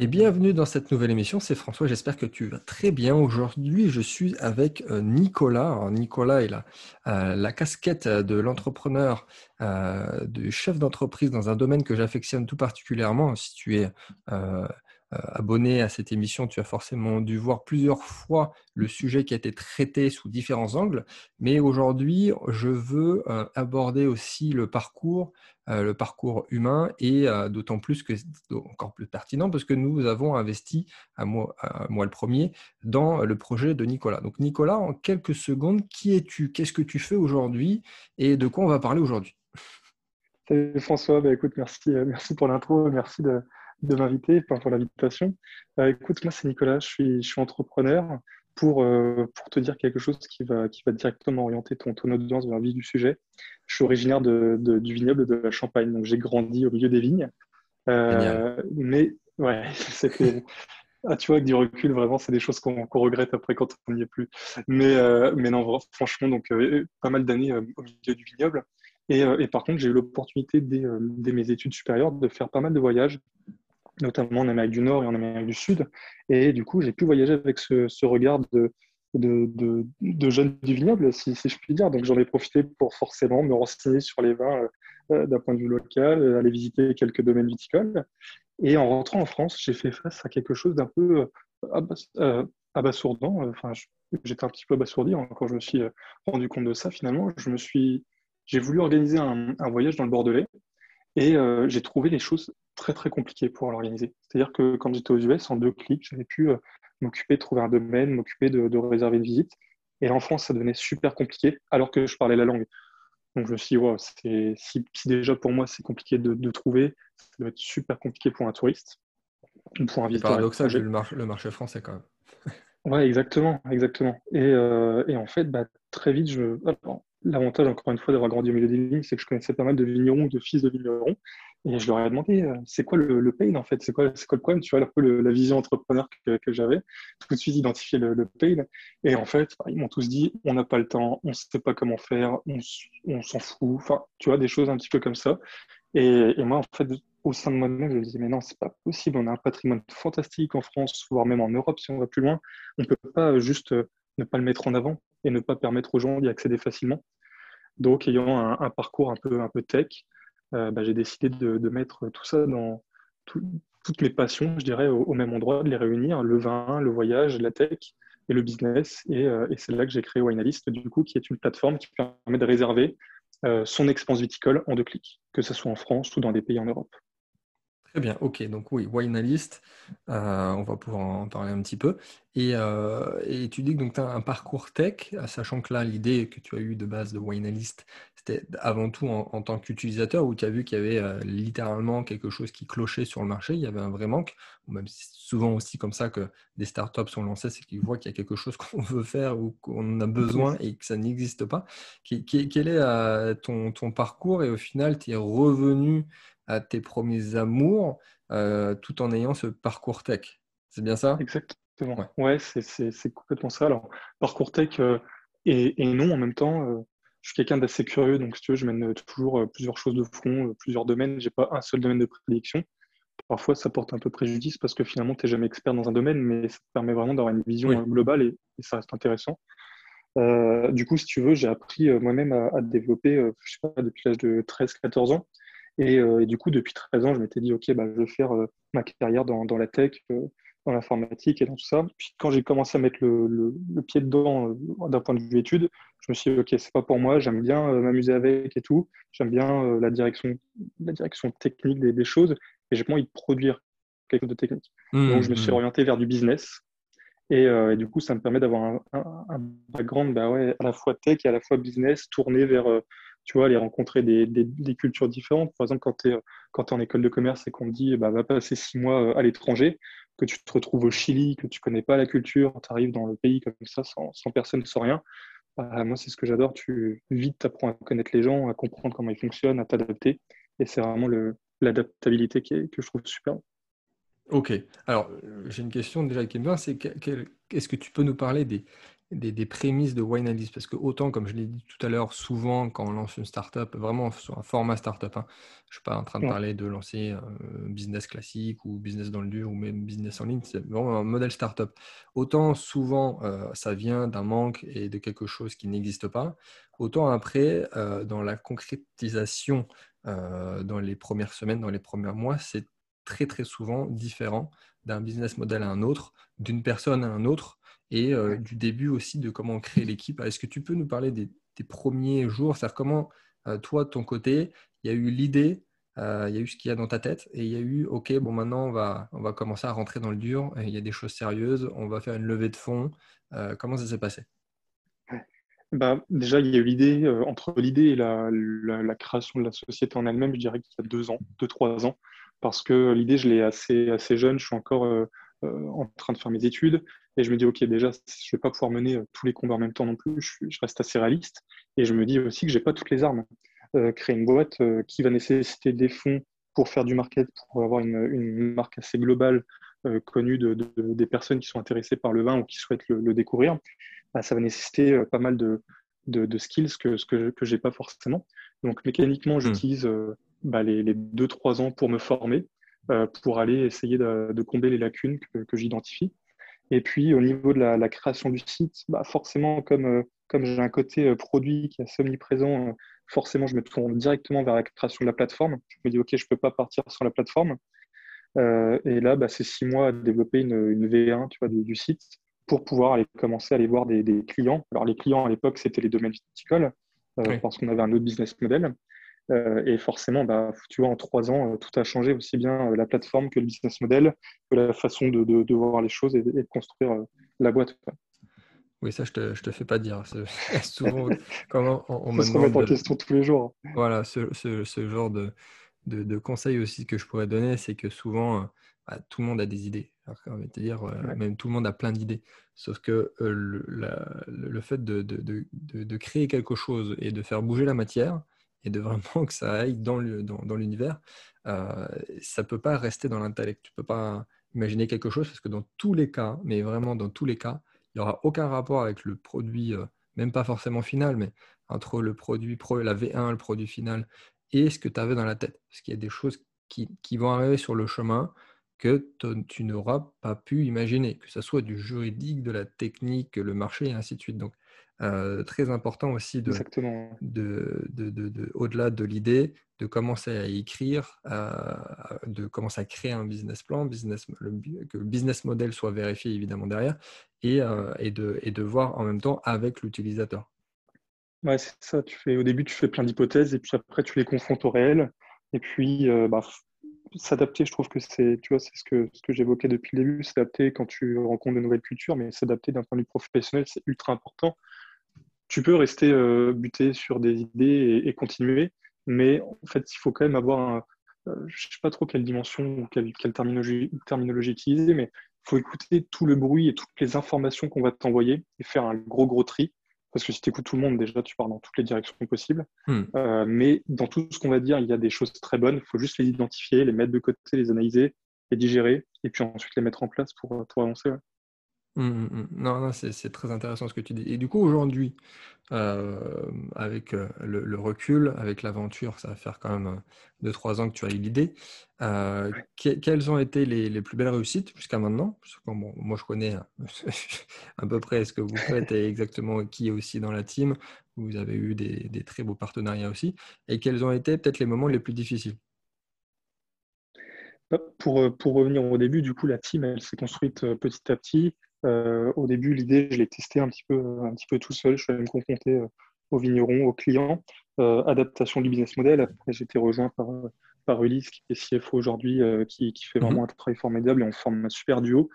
Et bienvenue dans cette nouvelle émission. C'est François. J'espère que tu vas très bien. Aujourd'hui, je suis avec euh, Nicolas. Nicolas est la, euh, la casquette de l'entrepreneur, euh, du chef d'entreprise dans un domaine que j'affectionne tout particulièrement. Si tu es euh, abonné à cette émission, tu as forcément dû voir plusieurs fois le sujet qui a été traité sous différents angles. Mais aujourd'hui, je veux euh, aborder aussi le parcours, euh, le parcours humain, et d'autant plus que c'est encore plus pertinent parce que nous avons investi, à moi, moi le premier, dans le projet de Nicolas. Donc Nicolas, en quelques secondes, qui es-tu? Qu'est-ce que tu fais aujourd'hui? Et de quoi on va parler aujourd'hui? Salut François, bah, écoute, merci, merci pour l'intro, merci de, de m'inviter, pour l'invitation. Euh, écoute, moi c'est Nicolas, je suis, je suis entrepreneur. Pour, euh, pour te dire quelque chose qui va, qui va directement orienter ton, ton audience vers le vif du sujet. Je suis originaire de, du vignoble de la Champagne, donc j'ai grandi au milieu des vignes. Euh, mais ouais, c'était. Ah, tu vois, avec du recul, vraiment, c'est des choses qu'on regrette après quand on n'y est plus. Mais, mais non, franchement, donc pas mal d'années au milieu du vignoble. Et, et par contre, j'ai eu l'opportunité dès, dès, mes études supérieures de faire pas mal de voyages notamment en Amérique du Nord et en Amérique du Sud. Et du coup, j'ai pu voyager avec ce, regard de, de, de, du vignoble, si, je puis dire. Donc, j'en ai profité pour forcément me renseigner sur les vins euh, euh, d'un point de vue local, euh, aller visiter quelques domaines viticoles. Et en rentrant en France, j'ai fait face à quelque chose d'un peu abasourdant. Enfin, j'étais un petit peu abasourdi quand je me suis rendu compte de ça. Finalement, j'ai voulu organiser un voyage dans le Bordelais et j'ai trouvé les choses très très compliqué pour l'organiser. C'est-à-dire que quand j'étais aux US, en deux clics, j'avais pu euh, m'occuper de trouver un domaine, m'occuper de, réserver une visite. Et en France, ça devenait super compliqué alors que je parlais la langue. Donc je me suis dit, si, déjà pour moi c'est compliqué de, trouver, ça doit être super compliqué pour un touriste ou pour un visiteur. Paradoxal, le, le marché français quand même. ouais, exactement, exactement. Et, euh, en fait, bah, très vite, je. L'avantage, encore une fois, d'avoir grandi au milieu des vignes, c'est que je connaissais pas mal de vignerons, de fils de vignerons. Et je leur ai demandé, euh, c'est quoi le, pain en fait? C'est quoi, quoi, le problème? Tu vois, un peu la vision entrepreneur que, j'avais. Tout de suite identifier le, pain. Et en fait, ils m'ont tous dit, on n'a pas le temps, on ne sait pas comment faire, on, s'en fout. Enfin, tu vois, des choses un petit peu comme ça. Et, moi, en fait, au sein de moi-même, je me disais, mais non, c'est pas possible. On a un patrimoine fantastique en France, voire même en Europe si on va plus loin. On ne peut pas juste euh, ne pas le mettre en avant et ne pas permettre aux gens d'y accéder facilement. Donc, ayant un, parcours un peu, un peu tech, euh, bah, j'ai décidé de, mettre tout ça dans toutes mes passions, je dirais, au, même endroit, de les réunir, le vin, le voyage, la tech et le business. Et, euh, c'est là que j'ai créé Winealist, du coup, qui est une plateforme qui permet de réserver euh, son expense viticole en deux clics, que ce soit en France ou dans des pays en Europe. Très bien, ok. Donc oui, Winealist, euh, on va pouvoir en parler un petit peu. Et, et tu dis que tu as un parcours tech, sachant que là, l'idée que tu as eue de base de Winealist, c'était avant tout en, tant qu'utilisateur où tu as vu qu'il y avait euh, littéralement quelque chose qui clochait sur le marché, il y avait un vrai manque, même souvent aussi comme ça que des startups sont lancées, c'est qu'ils voient qu'il y a quelque chose qu'on veut faire ou qu'on a besoin et que ça n'existe pas. Quel est euh, ton, ton, parcours et au final, tu es revenu à tes premiers amours euh, tout en ayant ce parcours tech C'est bien ça? Exactement. Ouais, c'est complètement ça. Alors, parcours tech et, et, non en même temps je suis quelqu'un d'assez curieux, donc si tu veux, je mène euh, toujours euh, plusieurs choses de front, euh, plusieurs domaines. Je n'ai pas un seul domaine de prédilection. Parfois, ça porte un peu préjudice parce que finalement, tu n'es jamais expert dans un domaine, mais ça te permet vraiment d'avoir une vision globale et, ça reste intéressant. du coup, si tu veux, j'ai appris moi-même à, développer, je sais pas, depuis l'âge de 13-14 ans. Et, du coup, depuis 13 ans, je m'étais dit, OK, bah, je veux faire ma carrière dans, dans la tech, dans l'informatique et dans tout ça. Puis quand j'ai commencé à mettre le, pied dedans euh, d'un point de vue études, je me suis dit, OK, c'est pas pour moi, j'aime bien euh, m'amuser avec et tout, j'aime bien euh, la, direction, la direction technique des, choses et j'ai pas envie de produire quelque chose de technique. Mmh, Donc je me suis mmh. orienté vers du business. Et, du coup, ça me permet d'avoir un, background bah ouais, à la fois tech et à la fois business, tourné vers, tu vois, aller rencontrer des, des, cultures différentes. Par exemple, quand tu es, en école de commerce et qu'on te dit, bah, va passer six mois à l'étranger, que tu te retrouves au Chili, que tu connais pas la culture, tu arrives dans le pays comme ça sans, personne, sans rien. Bah, moi, c'est ce que j'adore. Tu vite apprends à connaître les gens, à comprendre comment ils fonctionnent, à t'adapter. Et c'est vraiment l'adaptabilité que je trouve super. Ok. Alors, j'ai une question déjà qui me vient, c'est est-ce que tu peux nous parler des, des, prémices de Analyst Parce que autant, comme je l'ai dit tout à l'heure, souvent quand on lance une startup, vraiment sur un format startup, hein, je ne suis pas en train de parler de lancer un business classique ou business dans le dur ou même business en ligne, c'est vraiment un modèle startup. Autant souvent euh, ça vient d'un manque et de quelque chose qui n'existe pas, autant après, euh, dans la concrétisation euh, dans les premières semaines, dans les premiers mois, c'est très très souvent différent d'un business model à un autre, d'une personne à un autre et euh, du début aussi de comment créer l'équipe. Est-ce que tu peux nous parler des, premiers jours C'est-à-dire comment, euh, toi, de ton côté, il y a eu l'idée, euh, il y a eu ce qu'il y a dans ta tête et il y a eu, OK, bon, maintenant, on va, on va commencer à rentrer dans le dur, il y a des choses sérieuses, on va faire une levée de fonds. comment ça s'est passé? Bah, déjà, il y a eu l'idée, entre l'idée et la, la, création de la société en elle-même, je dirais qu'il y a deux ans, deux, trois ans, parce que l'idée, je l'ai assez, assez jeune, je suis encore en train de faire mes études, et je me dis, OK, déjà, je ne vais pas pouvoir mener euh, tous les combats en même temps non plus. Je, reste assez réaliste. Et je me dis aussi que je n'ai pas toutes les armes. Euh, créer une boîte euh, qui va nécessiter des fonds pour faire du market, pour avoir une, marque assez globale, connue de, des personnes qui sont intéressées par le vin ou qui souhaitent le, découvrir, bah, ça va nécessiter pas mal de, skills que, ce que je n'ai pas forcément. Donc mécaniquement, hmm. j'utilise bah, les, les 2-3 ans pour me former, pour aller essayer de, combler les lacunes que j'identifie. Et puis au niveau de la, création du site, bah forcément, comme, euh, comme j'ai un côté euh, produit qui est assez omniprésent, euh, forcément, je me tourne directement vers la création de la plateforme. Je me dis, OK, je ne peux pas partir sur la plateforme. et là, bah, c'est six mois à développer une, une V1 tu vois, du, site pour pouvoir aller commencer à aller voir des, des clients. Alors, les clients à l'époque, c'était les domaines viticoles parce qu'on avait un autre business model. Euh, et forcément, bah, tu vois, en trois ans, euh, tout a changé, aussi bien euh, la plateforme que le business model, que la façon de, de, voir les choses et, de construire la boîte. Oui, ça, je te, je te fais pas dire. Souvent, comment on, me remettre en question tous les jours. Voilà, ce, ce, ce genre de, de, de, conseils aussi que je pourrais donner, c'est que souvent, bah, tout le monde a des idées. Alors, on va te dire, même tout le monde a plein d'idées. Sauf que le, le, fait de, de, créer quelque chose et de faire bouger la matière, et de vraiment que ça aille dans l'univers, euh, ça ne peut pas rester dans l'intellect. Tu ne peux pas imaginer quelque chose parce que dans tous les cas, mais vraiment dans tous les cas, il n'y aura aucun rapport avec le produit, euh, même pas forcément final, mais entre le produit pro, la V1, le produit final, et ce que tu avais dans la tête. Parce qu'il y a des choses qui, vont arriver sur le chemin que tu n'auras pas pu imaginer, que ce soit du juridique, de la technique, le marché, et ainsi de suite. Donc, euh, très important aussi de, de, de, au-delà de l'idée, de commencer à écrire, de commencer à créer un business plan, business, que le business model soit vérifié évidemment derrière, et, euh, et, de, et de voir en même temps avec l'utilisateur. Ouais, c'est ça. Tu fais, au début, tu fais plein d'hypothèses, et puis après, tu les confrontes au réel. Et puis, euh, bah, s'adapter, je trouve que c'est, tu vois, c'est ce que, j'évoquais depuis le début, s'adapter quand tu rencontres de nouvelles cultures, mais s'adapter d'un point de vue professionnel, c'est ultra important tu peux rester euh, buté sur des idées et, continuer, mais en fait, il faut quand même avoir, un, euh, je ne sais pas trop quelle dimension ou quelle, terminologie, terminologie, utiliser, mais il faut écouter tout le bruit et toutes les informations qu'on va t'envoyer et faire un gros, gros tri. Parce que si tu écoutes tout le monde, déjà, tu pars dans toutes les directions possibles. Hmm. Euh, mais dans tout ce qu'on va dire, il y a des choses très bonnes. Il faut juste les identifier, les mettre de côté, les analyser, les digérer, et puis ensuite les mettre en place pour, pour avancer. Mmh, mmh. Non, non, c'est très intéressant ce que tu dis. Et du coup, aujourd'hui, euh, avec euh, le, recul, avec l'aventure, ça va faire quand même 2-3 ans que tu as eu l'idée. Euh, quelles ont été les, plus belles réussites jusqu'à maintenant? Moi, je connais à peu près ce que vous faites et exactement qui est aussi dans la team. Vous avez eu des, des très beaux partenariats aussi. Et quels ont été peut-être les moments les plus difficiles? Pour, pour, revenir au début, du coup, la team, elle s'est construite petit à petit. Euh, au début, l'idée, je l'ai testée un petit peu, un petit peu tout seul. Je suis allé me confronter euh, aux vignerons, aux clients. Euh, adaptation du business model. Après, j'ai été rejoint par, par Ulysse, qui est CFO aujourd'hui, qui, qui, fait vraiment mhm. un travail formidable et on forme un super duo.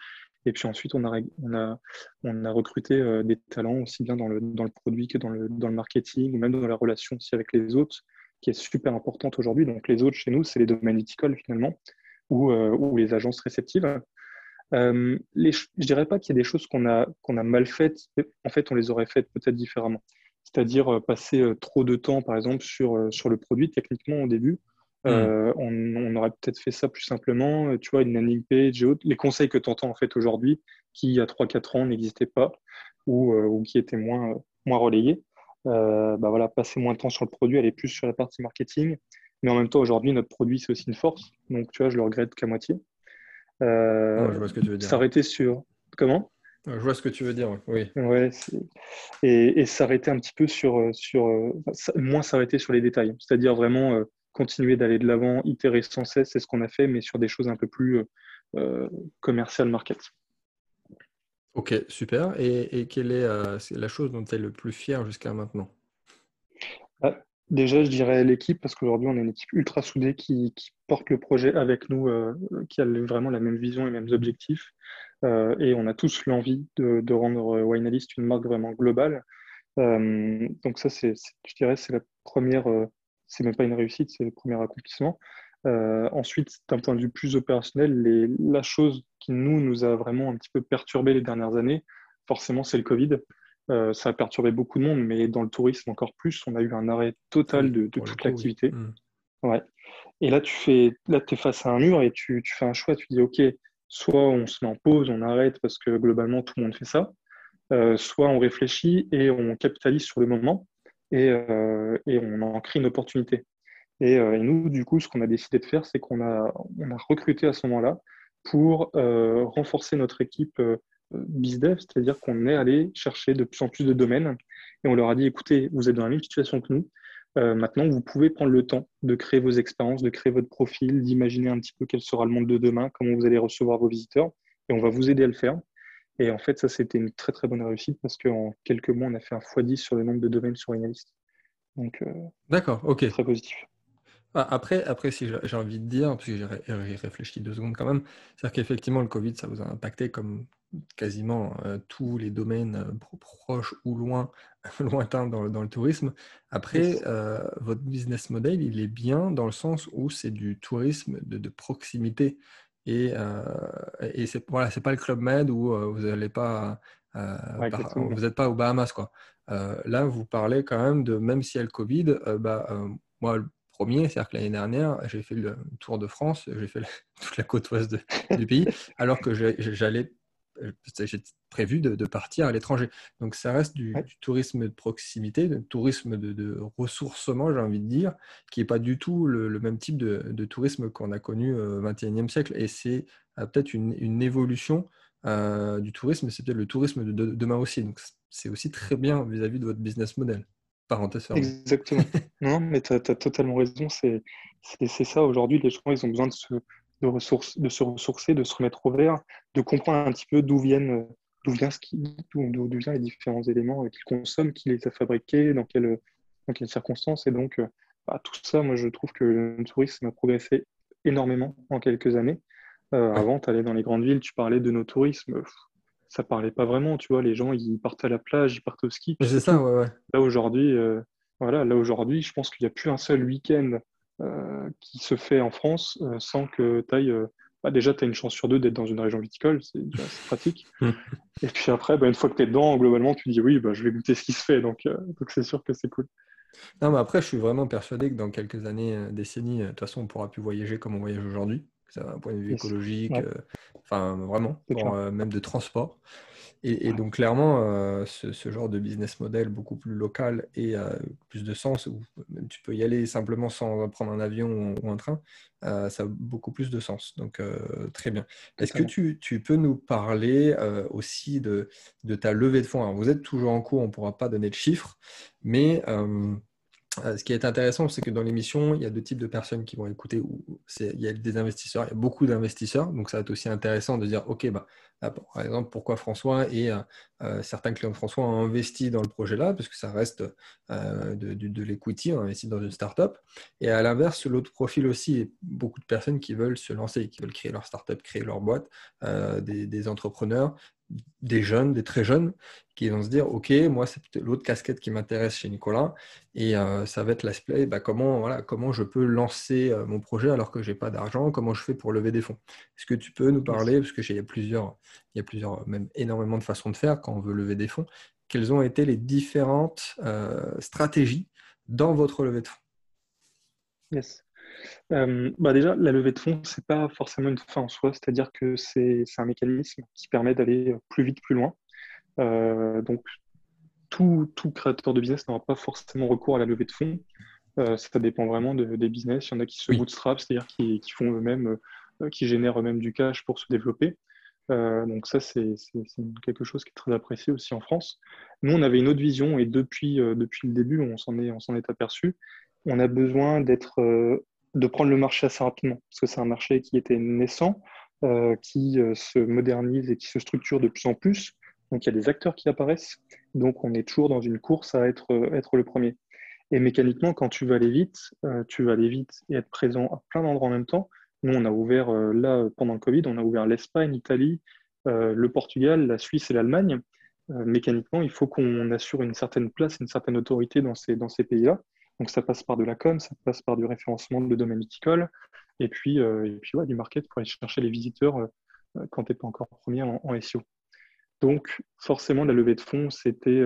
Et puis ensuite, on a, on a, on a recruté des talents aussi bien dans le, dans le produit que dans le, dans le marketing, ou même dans la relation aussi avec les autres, qui est super importante aujourd'hui. Donc les autres chez nous, c'est les domaines viticoles finalement, ou, ou les agences réceptives. Euh, les, je ne dirais pas qu'il y a des choses qu'on a, qu'on a mal faites, en fait, on les aurait faites peut-être différemment. C'est-à-dire euh, passer euh, trop de temps, par exemple, sur, sur le produit, techniquement, au début. Hmm. on, aurait peut-être fait ça plus simplement, tu vois, une landing page et autres. Les conseils que tu entends en fait aujourd'hui, qui il y a 3-4 ans n'existaient pas. ou, qui étaient moins, moins relayées. bah voilà, passer moins de temps sur le produit, aller plus sur la partie marketing. Mais en même temps, aujourd'hui, notre produit, c'est aussi une force. Donc, tu vois, je le regrette qu'à moitié. Je vois ce que tu veux dire. S'arrêter sur. Comment? Je vois ce que tu veux dire, oui. Ouais, et, s'arrêter un petit peu sur. sur moins s'arrêter sur les détails. C'est-à-dire vraiment continuer d'aller de l'avant, itérer sans cesse, c'est ce qu'on a fait, mais sur des choses un peu plus euh, commerciales market. Ok, super. Et, quelle est, la chose dont tu es le plus fier jusqu'à maintenant? Bah, Déjà, je dirais l'équipe, parce qu'aujourd'hui, on est une équipe ultra soudée qui, porte le projet avec nous, euh, qui a vraiment la même vision et les mêmes objectifs. Euh, et on a tous l'envie de, rendre Winealist une marque vraiment globale. Euh, donc ça, je dirais, c'est la première, c'est même pas une réussite, c'est le premier accomplissement. ensuite, d'un point de vue plus opérationnel, la chose qui nous, nous a vraiment un petit peu perturbé les dernières années, forcément, c'est le Covid. Euh, ça a perturbé beaucoup de monde, mais dans le tourisme encore plus, on a eu un arrêt total de, toute l'activité. Ouais. Et là, tu fais, là, es face à un mur et tu, tu, fais un choix. Tu dis, OK, soit on se met en pause, on arrête parce que globalement, tout le monde fait ça. Euh, soit on réfléchit et on capitalise sur le moment et, euh, et on en crée une opportunité. Et, et, nous, du coup, ce qu'on a décidé de faire, c'est qu'on a, on a recruté à ce moment-là pour renforcer notre équipe BizDev, c'est-à-dire qu'on est allé chercher de plus en plus de domaines et on leur a dit écoutez, vous êtes dans la même situation que nous. Euh, maintenant, vous pouvez prendre le temps de créer vos expériences, de créer votre profil, d'imaginer un petit peu quel sera le monde de demain, comment vous allez recevoir vos visiteurs, et on va vous aider à le faire. Et en fait, ça, c'était une très très bonne réussite parce qu'en quelques mois, on a fait un x10 sur le nombre de domaines sur Analyst. Donc, euh, d'accord, ok. Très positif. Après, après, si j'ai envie de dire, parce que j'ai réfléchi deux secondes quand même, c'est-à-dire qu'effectivement, le Covid, ça vous a impacté comme quasiment euh, tous les domaines euh, proches ou loin, lointains dans, dans, le tourisme. Après, euh, votre business model, il est bien dans le sens où c'est du tourisme de, de proximité. Et, et c'est voilà, pas le Club Med où vous n'allez pas, vous n'êtes pas aux Bahamas. Quoi. là, vous parlez quand même de, même s'il y a le Covid, bah, moi, premier, c'est-à-dire que l'année dernière, j'ai fait le Tour de France, j'ai fait toute la côte ouest du pays, alors que j'allais euh, j'ai prévu de, partir à l'étranger. Donc ça reste du, tourisme de proximité, du tourisme de, ressourcement, j'ai envie de dire, qui n'est pas du tout le, même type de, tourisme qu'on a connu au XXIe siècle. Et c'est euh, peut-être une, évolution euh, du tourisme, c'est peut-être le tourisme de, demain aussi. Donc c'est aussi très bien vis-à-vis de votre business model. Parenthèse Exactement. non, mais tu as, totalement raison. C'est ça. Aujourd'hui, les gens, ils ont besoin de se de, ressources, de se ressourcer, de se remettre au vert, de comprendre un petit peu d'où viennent, d'où vient ce qui, d'où, viennent les différents éléments qu'ils consomment, qui les a fabriqués, dans quelles, dans quelles circonstances. Et donc, bah, tout ça, moi, je trouve que le tourisme a progressé énormément en quelques années. Euh, avant, tu allais dans les grandes villes, tu parlais de nos tourismes, ça parlait pas vraiment, tu vois, les gens, ils partaient à la plage, ils partaient au ski. C'est ça, ouais, ouais. Là, aujourd'hui, euh, voilà, là, aujourd'hui, je pense qu'il n'y a plus un seul week-end euh, qui se fait en France euh, sans que tu ailles. Bah, déjà, tu as une chance sur deux d'être dans une région viticole, c'est pratique. Hmm. Et puis après, bah, une fois que tu es dedans, globalement, tu dis oui, bah, je vais goûter ce qui se fait. Donc, donc c'est sûr que c'est cool. Non, mais après, je suis vraiment persuadé que dans quelques années, décennies, de toute façon, on pourra plus voyager comme on voyage aujourd'hui. Ça un point de vue écologique, enfin vraiment, même de transport. Et, donc clairement, euh, ce, genre de business model beaucoup plus local et euh, plus de sens, où même tu peux y aller simplement sans prendre un avion ou, un train, euh, ça a beaucoup plus de sens. Donc très bien. Est-ce que tu, tu, peux nous parler aussi de, de, ta levée de fonds? Alors, Vous êtes toujours en cours, on ne pourra pas donner de chiffres, mais euh, ce qui est intéressant, c'est que dans l'émission, il y a deux types de personnes qui vont écouter. Il y a des investisseurs, il y a beaucoup d'investisseurs. Donc, ça va être aussi intéressant de dire, OK, bah, par exemple, pourquoi François et euh, euh, certains clients de François ont investi dans le projet-là, parce que ça reste de, de, l'equity, on investit dans une startup. Et à l'inverse, l'autre profil aussi, beaucoup de personnes qui veulent se lancer, qui veulent créer leur startup, créer leur boîte, des entrepreneurs des jeunes, des très jeunes, qui vont se dire, OK, moi, c'est l'autre casquette qui m'intéresse chez Nicolas, et euh, ça va être l'aspect, bah, comment, voilà, comment je peux lancer euh, mon projet alors que je n'ai pas d'argent, comment je fais pour lever des fonds. Est-ce que tu peux nous parler, parce qu'il y a plusieurs, il y a plusieurs, même énormément de façons de faire quand on veut lever des fonds, quelles ont été les différentes euh, stratégies dans votre levée de fonds? Yes. Euh, bah déjà, la levée de fonds, ce n'est pas forcément une fin en soi, c'est-à-dire que c'est un mécanisme qui permet d'aller plus vite, plus loin. donc, tout, tout, créateur de business n'aura pas forcément recours à la levée de fonds. ça dépend vraiment des business. Il y en a qui se bootstrap, c'est-à-dire qui, qui, font eux-mêmes, qui génèrent eux-mêmes du cash pour se développer. Euh, donc ça, c'est quelque chose qui est très apprécié aussi en France. Nous, on avait une autre vision et depuis, euh, depuis le début, on s'en est, est aperçu. On a besoin d'être, euh, de prendre le marché assez rapidement parce que c'est un marché qui était naissant, qui se modernise et qui se structure de plus en plus. Donc il y a des acteurs qui apparaissent. Donc on est toujours dans une course à être, être le premier. Et mécaniquement, quand tu veux aller vite, tu vas aller vite et être présent à plein d'endroits en même temps. Nous, on a ouvert, euh, là, pendant le Covid, on a ouvert l'Espagne, l'Italie, euh, le Portugal, la Suisse et l'Allemagne. Euh, mécaniquement, il faut qu'on assure une certaine place, une certaine autorité dans ces, dans ces pays-là. Donc, ça passe par de la com, ça passe par du référencement de domaine viticole, et puis, et puis du market pour aller chercher les visiteurs quand tu n'es pas encore premier en, SEO. Donc, forcément, la levée de fonds, c'était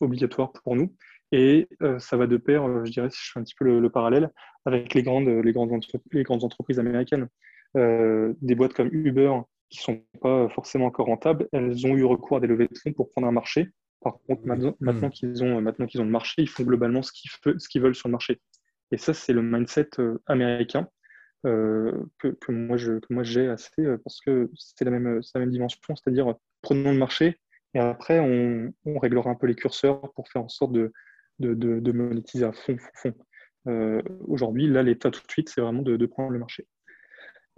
obligatoire pour nous. Et euh, ça va de pair, euh, je dirais, si je fais un petit peu le, parallèle, avec les grandes, les grandes, les grandes entreprises américaines. Euh, des boîtes comme Uber, qui ne sont pas forcément encore rentables, elles ont eu recours à des levées de fonds pour prendre un marché. Par contre, maintenant, maintenant qu'ils ont, maintenant qu'ils ont le marché, ils font globalement ce qu'ils, ce qu'ils veulent sur le marché. Et ça, c'est le mindset américain que, que, moi, je, que moi j'ai assez parce que c'est la même, la même dimension, c'est-à-dire prenons le marché et après on, on réglera un peu les curseurs pour faire en sorte de, de, monétiser à fond. fond, euh, Aujourd'hui, là, l'état tout de suite, c'est vraiment de, prendre le marché.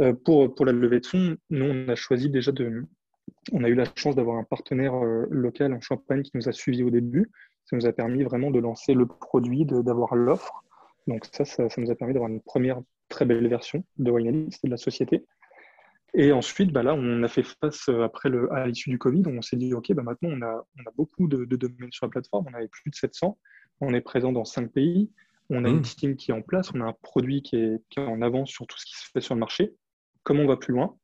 Euh, pour, pour la levée de fonds, nous, on a choisi déjà de. On a eu la chance d'avoir un partenaire euh, local en Champagne qui nous a suivis au début. Ça nous a permis vraiment de lancer le produit, d'avoir l'offre. Donc, ça, ça, nous a permis d'avoir une première très belle version de Winealist et de la société. Et ensuite, bah là, on a fait face après le, à l'issue du Covid, on s'est dit, OK, bah maintenant, on a, on a beaucoup de, de, domaines sur la plateforme, on avait plus de 700 on est présent dans cinq pays, on a une mmh. team qui est en place, on a un produit qui est, en avance sur tout ce qui se fait sur le marché, comment on va plus loin?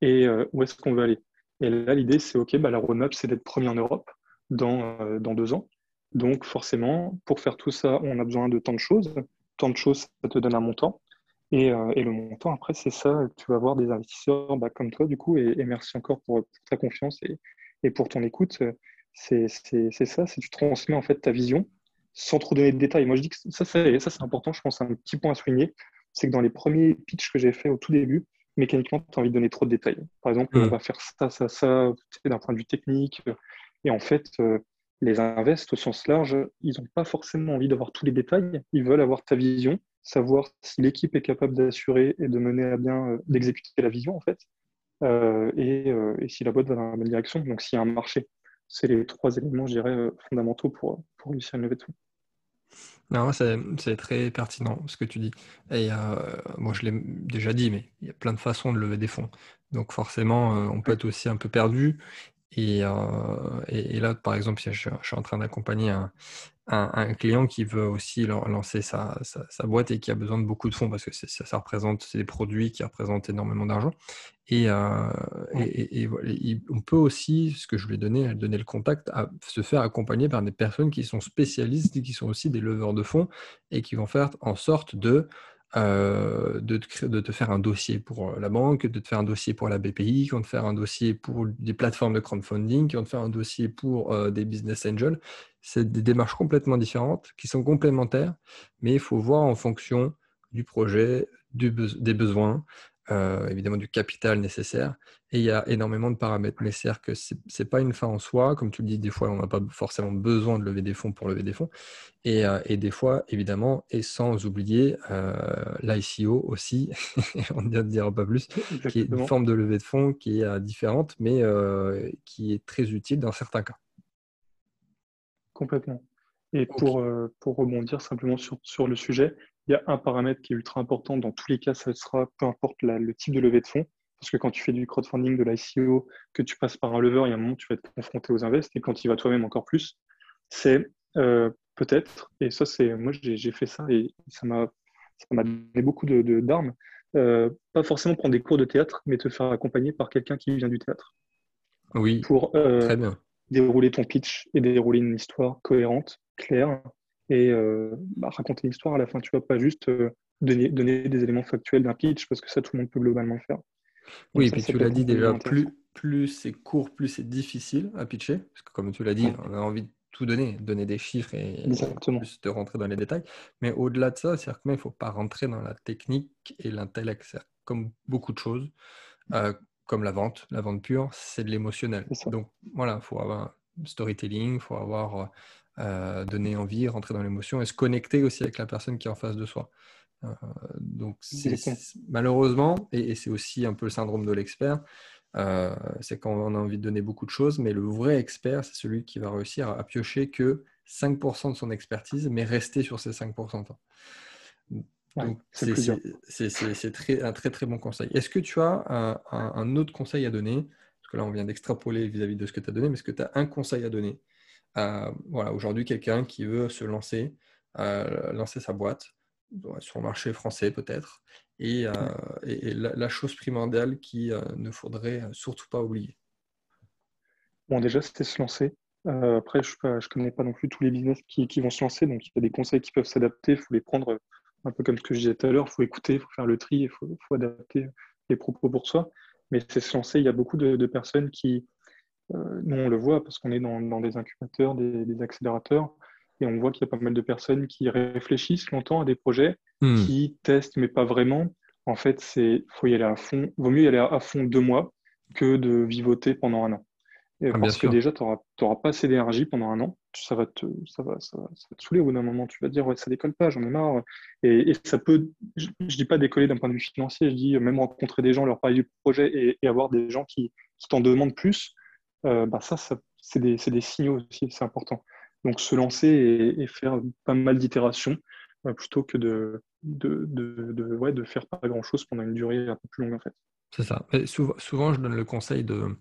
Et euh, où est-ce qu'on veut aller? Et là, l'idée, c'est OK, bah, la roadmap, c'est d'être premier en Europe dans, euh, dans deux ans. Donc, forcément, pour faire tout ça, on a besoin de tant de choses. Tant de choses, ça te donne un montant. Et, euh, le montant, après, c'est ça. Tu vas avoir des investisseurs bah, comme toi, du coup. Et, merci encore pour, ta confiance et, et pour ton écoute. C'est ça, c'est tu transmets en fait ta vision sans trop donner de détails. Moi, je dis que ça, ça c'est important. Je pense un petit point à souligner. C'est que dans les premiers pitchs que j'ai fait au tout début, mécaniquement, tu as envie de donner trop de détails. Par exemple, on mm. va faire ça, ça, ça, d'un point de vue technique. Et en fait, euh, les invests au sens large, ils n'ont pas forcément envie d'avoir tous les détails. Ils veulent avoir ta vision, savoir si l'équipe est capable d'assurer et de mener à bien, euh, d'exécuter la vision, en fait. Euh, et, et, si la boîte va dans la bonne direction. Donc, s'il y a un marché, c'est les trois éléments, je dirais, fondamentaux pour, pour réussir une levée de fonds. Non, c'est très pertinent ce que tu dis. Et euh, moi, je l'ai déjà dit, mais il y a plein de façons de lever des fonds. Donc forcément, euh, on peut être aussi un peu perdu. Et, euh, et, là, par exemple, je, je suis en train d'accompagner un, un, client qui veut aussi lancer sa, sa, boîte et qui a besoin de beaucoup de fonds parce que ça, ça, représente des produits qui représentent énormément d'argent. Et, euh, et, on peut aussi, ce que je lui ai donné, donner le contact, à se faire accompagner par des personnes qui sont spécialistes et qui sont aussi des leveurs de fonds et qui vont faire en sorte de euh, de, te, de, te, faire un dossier pour euh, la banque, de te faire un dossier pour la BPI, qui vont te faire un dossier pour des plateformes de crowdfunding, qui vont te faire un dossier pour euh, des business angels. C'est des démarches complètement différentes qui sont complémentaires, mais il faut voir en fonction du projet, du des besoins, euh, évidemment du capital nécessaire. Et il y a énormément de paramètres. Mais c'est que ce n'est pas une fin en soi. Comme tu le dis, des fois, on n'a pas forcément besoin de lever des fonds pour lever des fonds. Et, euh, et des fois, évidemment, et sans oublier euh, l'ICO aussi, on ne dira pas plus, qui est une forme de levée de fonds qui est différente, mais qui est très utile dans certains cas. Complètement. Et pour, pour rebondir simplement sur, sur le sujet, il y a un paramètre qui est ultra important. Dans tous les cas, ça sera peu importe le type de levée de fonds. Parce que quand tu fais du crowdfunding, de l'ICO, que tu passes par un lever, il y a un moment où tu vas être confronté aux invests. Et quand il va toi-même encore plus, c'est euh, peut-être, et ça, c'est moi, j'ai fait ça et ça m'a donné beaucoup d'armes. De, euh, pas forcément prendre des cours de théâtre, mais te faire accompagner par quelqu'un qui vient du théâtre. Oui, pour, euh, très bien. dérouler ton pitch et dérouler une histoire cohérente, claire, et euh, bah, raconter une histoire à la fin. Tu vas pas juste euh, donner, donner, des éléments factuels d'un pitch parce que ça, tout le monde peut globalement le faire. oui, et puis tu l'as dit déjà, plus, plus c'est court, plus c'est difficile à pitcher. Parce que comme tu l'as dit, on a envie de tout donner, donner des chiffres et plus de rentrer dans les détails. Mais au-delà de ça, c'est-à-dire qu'il ne faut pas rentrer dans la technique et l'intellect. Comme beaucoup de choses, euh, comme la vente, la vente pure, c'est de l'émotionnel. Donc voilà, il faut avoir storytelling, il faut avoir euh, donné envie, rentrer dans l'émotion et se connecter aussi avec la personne qui est en face de soi. Euh, donc malheureusement, et, c'est aussi un peu le syndrome de l'expert, euh, c'est quand on a envie de donner beaucoup de choses, mais le vrai expert, c'est celui qui va réussir à, piocher que 5% de son expertise, mais rester sur ces 5%. Donc, c'est un très très bon conseil. Est-ce que tu as un, autre conseil à donner? Parce que là, on vient d'extrapoler vis-à-vis de ce que tu as donné, mais est-ce que tu as un conseil à donner? À voilà, aujourd'hui quelqu'un qui veut se lancer, lancer sa boîte sur le marché français peut-être, et, la, chose primordiale qu'il ne faudrait surtout pas oublier. Bon, déjà, c'était se lancer. après, je ne connais pas non plus tous les business qui, qui, vont se lancer, donc il y a des conseils qui peuvent s'adapter, il faut les prendre un peu comme ce que je disais tout à l'heure, il faut écouter, il faut faire le tri, il faut, adapter les propos pour soi. Mais c'est se lancer, il y a beaucoup de, personnes qui, nous on le voit parce qu'on est dans, des incubateurs, des accélérateurs, et on voit qu'il y a pas mal de personnes qui réfléchissent longtemps à des projets, hmm. qui testent, mais pas vraiment. En fait, c'est faut y aller à fond. Vaut mieux y aller à fond deux mois que de vivoter pendant un an. Ah, parce que déjà, tu n'auras pas assez d'énergie pendant un an. Ça va, te, ça, va, ça, va, te saouler au bout d'un moment. Tu vas dire, ouais, ça décolle pas, j'en ai marre. Et, ça peut, je ne dis pas décoller d'un point de vue financier, je dis même rencontrer des gens, leur parler du projet et, avoir des gens qui, t'en demandent plus. Euh, bah ça, ça c'est des, des, signaux aussi, c'est important. Donc se lancer et, faire pas mal d'itérations euh, plutôt que de, de, de, ouais, de faire pas grand-chose pendant une durée un peu plus longue en fait. C'est ça. souvent, souvent, je donne le conseil de,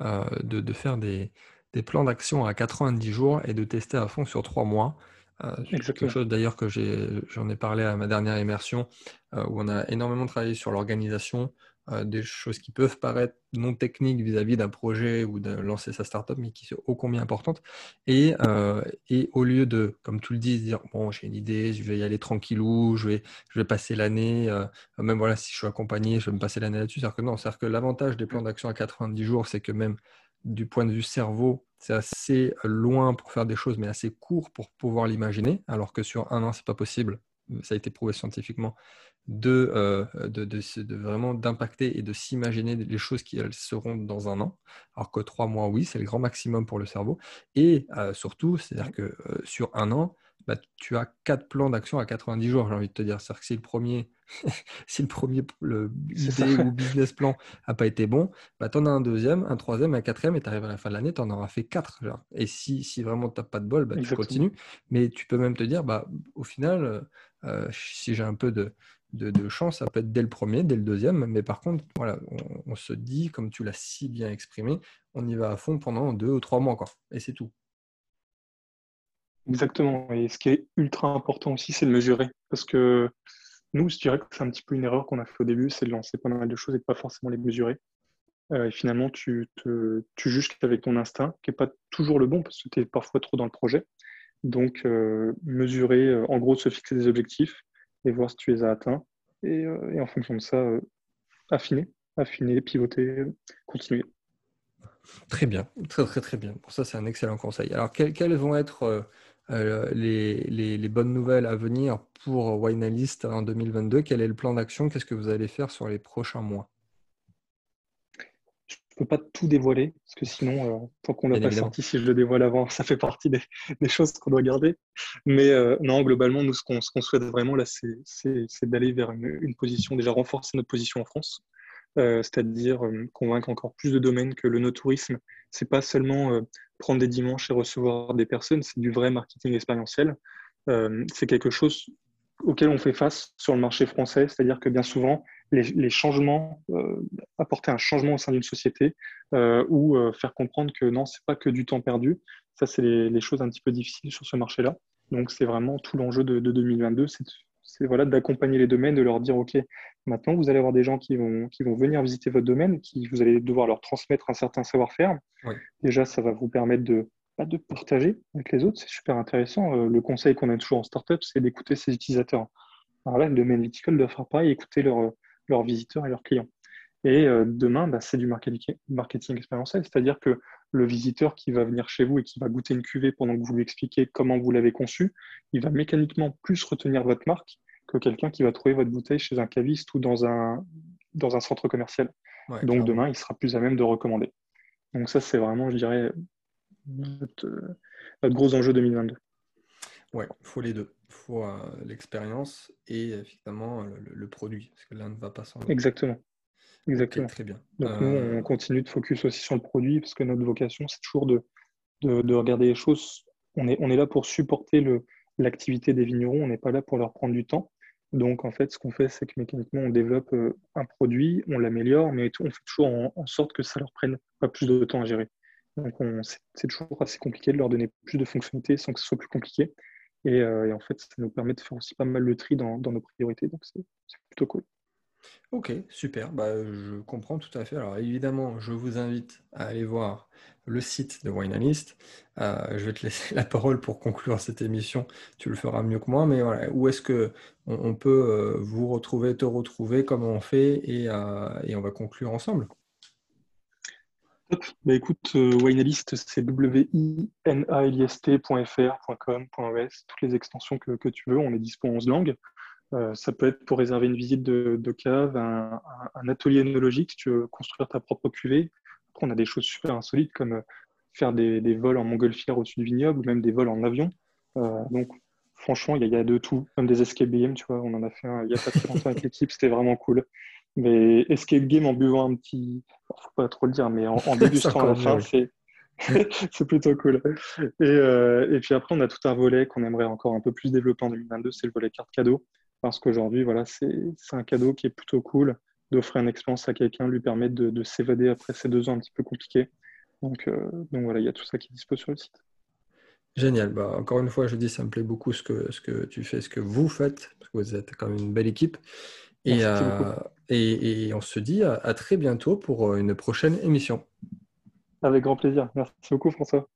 euh, de, faire des, des plans d'action à 90 jours et de tester à fond sur 3 mois. Euh, quelque chose d'ailleurs que j'en ai, parlé à ma dernière immersion, où on a énormément travaillé sur l'organisation, des choses qui peuvent paraître non techniques vis-à-vis d'un projet ou de lancer sa startup, mais qui sont ô combien importantes. Et, euh, et au lieu de, comme tu le dis, dire bon, j'ai une idée, je vais y aller tranquillou, je vais, je vais passer l'année, euh, même voilà, si je suis accompagné, je vais me passer l'année là-dessus. C'est-à-dire que non, c'est-à-dire que l'avantage des plans d'action à 90 jours, c'est que même du point de vue cerveau, c'est assez loin pour faire des choses, mais assez court pour pouvoir l'imaginer, alors que sur un an, c'est pas possible. Ça a été prouvé scientifiquement euh, de, de, vraiment d'impacter et de s'imaginer les choses qui elles seront dans un an. Alors que trois mois, oui, c'est le grand maximum pour le cerveau. Et euh, surtout, c'est-à-dire que euh, sur un an, bah, tu as quatre plans d'action à 90 jours, j'ai envie de te dire. C'est-à-dire que si le premier, si le premier le idée ou business plan n'a pas été bon, bah, tu en as un deuxième, un troisième, un quatrième, et tu arrives à la fin de l'année, tu en auras fait quatre. Et si, si vraiment tu n'as pas de bol, bah, tu continues. Mais tu peux même te dire, bah, au final, si j'ai un peu de, de, chance, ça peut être dès le premier, dès le deuxième, mais par contre, voilà, on, se dit, comme tu l'as si bien exprimé, on y va à fond pendant deux ou trois mois, quoi, et c'est tout. Exactement, et ce qui est ultra important aussi, c'est de mesurer, parce que nous, je dirais que c'est un petit peu une erreur qu'on a fait au début, c'est de lancer pas mal de choses et de pas forcément les mesurer. Euh, et finalement, tu, te, tu juges qu'avec ton instinct, qui n'est pas toujours le bon, parce que tu es parfois trop dans le projet. Donc, euh, mesurer, euh, en gros, se fixer des objectifs, et voir si tu les as atteints. Et, euh, en fonction de ça, euh, affiner, affiner, pivoter, continuer. Très bien, très très très bien. Pour ça, c'est un excellent conseil. Alors, quelles, vont être euh, les, bonnes nouvelles à venir pour Wine en 2022 Quel est le plan d'action? Qu'est-ce que vous allez faire sur les prochains mois? Peux pas tout dévoiler, parce que sinon, euh, tant qu'on l'a pas sorti, si je le dévoile avant, ça fait partie des, choses qu'on doit garder. Mais euh, non, globalement, nous, ce qu'on souhaite vraiment, là, c'est d'aller vers une, position, déjà renforcer notre position en France, euh, c'est-à-dire convaincre encore plus de domaines que le no-tourisme, c'est pas seulement prendre des dimanches et recevoir des personnes, c'est du vrai marketing expérientiel. c'est quelque chose auquel on fait face sur le marché français, c'est-à-dire que bien souvent, les, changements, euh, apporter un changement au sein d'une société euh, ou euh, faire comprendre que non, c'est pas que du temps perdu. Ça, c'est les, choses un petit peu difficiles sur ce marché-là. Donc, c'est vraiment tout l'enjeu de, 2022, c'est voilà, d'accompagner les domaines, de leur dire, OK, maintenant, vous allez avoir des gens qui vont, qui vont venir visiter votre domaine, qui vous allez devoir leur transmettre un certain savoir-faire. Déjà, ça va vous permettre de, bah, de partager avec les autres. C'est super intéressant. le conseil qu'on a toujours en startup, c'est d'écouter ses utilisateurs. Alors là, le domaine viticole doit faire pareil, écouter leur, leurs visiteurs et leurs clients. Et demain, bah, c'est du marketing, expérientiel, c'est-à-dire que le visiteur qui va venir chez vous et qui va goûter une cuvée pendant que vous lui expliquez comment vous l'avez conçue, il va mécaniquement plus retenir votre marque que quelqu'un qui va trouver votre bouteille chez un caviste ou dans un, dans un centre commercial. Donc demain, il sera plus à même de recommander. Donc ça, c'est vraiment, je dirais, notre, gros enjeu 2022. Oui, il faut les deux. Il faut euh, l'expérience et effectivement le, produit, parce que l'un ne va pas sans Exactement. Exactement. très bien. Donc nous, euh, on continue de focus aussi sur le produit, parce que notre vocation, c'est toujours de, de, regarder les choses. On est, on est là pour supporter l'activité des vignerons, on n'est pas là pour leur prendre du temps. Donc, en fait, ce qu'on fait, c'est que mécaniquement, on développe euh, un produit, on l'améliore, mais on fait toujours en, sorte que ça leur prenne pas plus de temps à gérer. Donc, c'est toujours assez compliqué de leur donner plus de fonctionnalités sans que ce soit plus compliqué. Et, euh, en fait, ça nous permet de faire aussi pas mal de tri dans, nos priorités. Donc, c'est plutôt cool. Ok, super. Bah, je comprends tout à fait. Alors évidemment, je vous invite à aller voir le site de Wine euh, je vais te laisser la parole pour conclure cette émission. Tu le feras mieux que moi. Mais voilà, où est-ce que on, peut euh, vous retrouver, te retrouver, comment on fait et, et on va conclure ensemble. Bah écoute, Winealist, c'est w-i-n-a-l-i-s-t.fr.com.es, toutes les extensions que, tu veux. On est dispo en 11 langues. Euh, ça peut être pour réserver une visite de, cave, un, atelier œnologique, si tu veux construire ta propre cuvée. On a des choses super insolites comme euh, faire des, vols en montgolfière au-dessus du vignoble ou même des vols en avion. Euh, donc, franchement, il y, a de tout. Même des escape tu vois, on en a fait un il n'y a pas très longtemps avec l'équipe, c'était vraiment cool. Mais escape game en buvant un petit. faut pas trop le dire, mais en, en dégustant à la fin, c'est. c'est plutôt cool. Et, et, puis après, on a tout un volet qu'on aimerait encore un peu plus développer en 2022, c'est le volet carte cadeau parce qu'aujourd'hui, voilà, c'est un cadeau qui est plutôt cool d'offrir une expérience à quelqu'un, lui permettre de, s'évader après ces deux ans un petit peu compliqués. Donc, euh, donc voilà, il y a tout ça qui est dispo sur le site. Génial. Bah, encore une fois, je dis, ça me plaît beaucoup ce que, ce que tu fais, ce que vous faites, parce que vous êtes quand même une belle équipe. Et, euh, et, on se dit à très bientôt pour une prochaine émission. Avec grand plaisir. Merci beaucoup, François.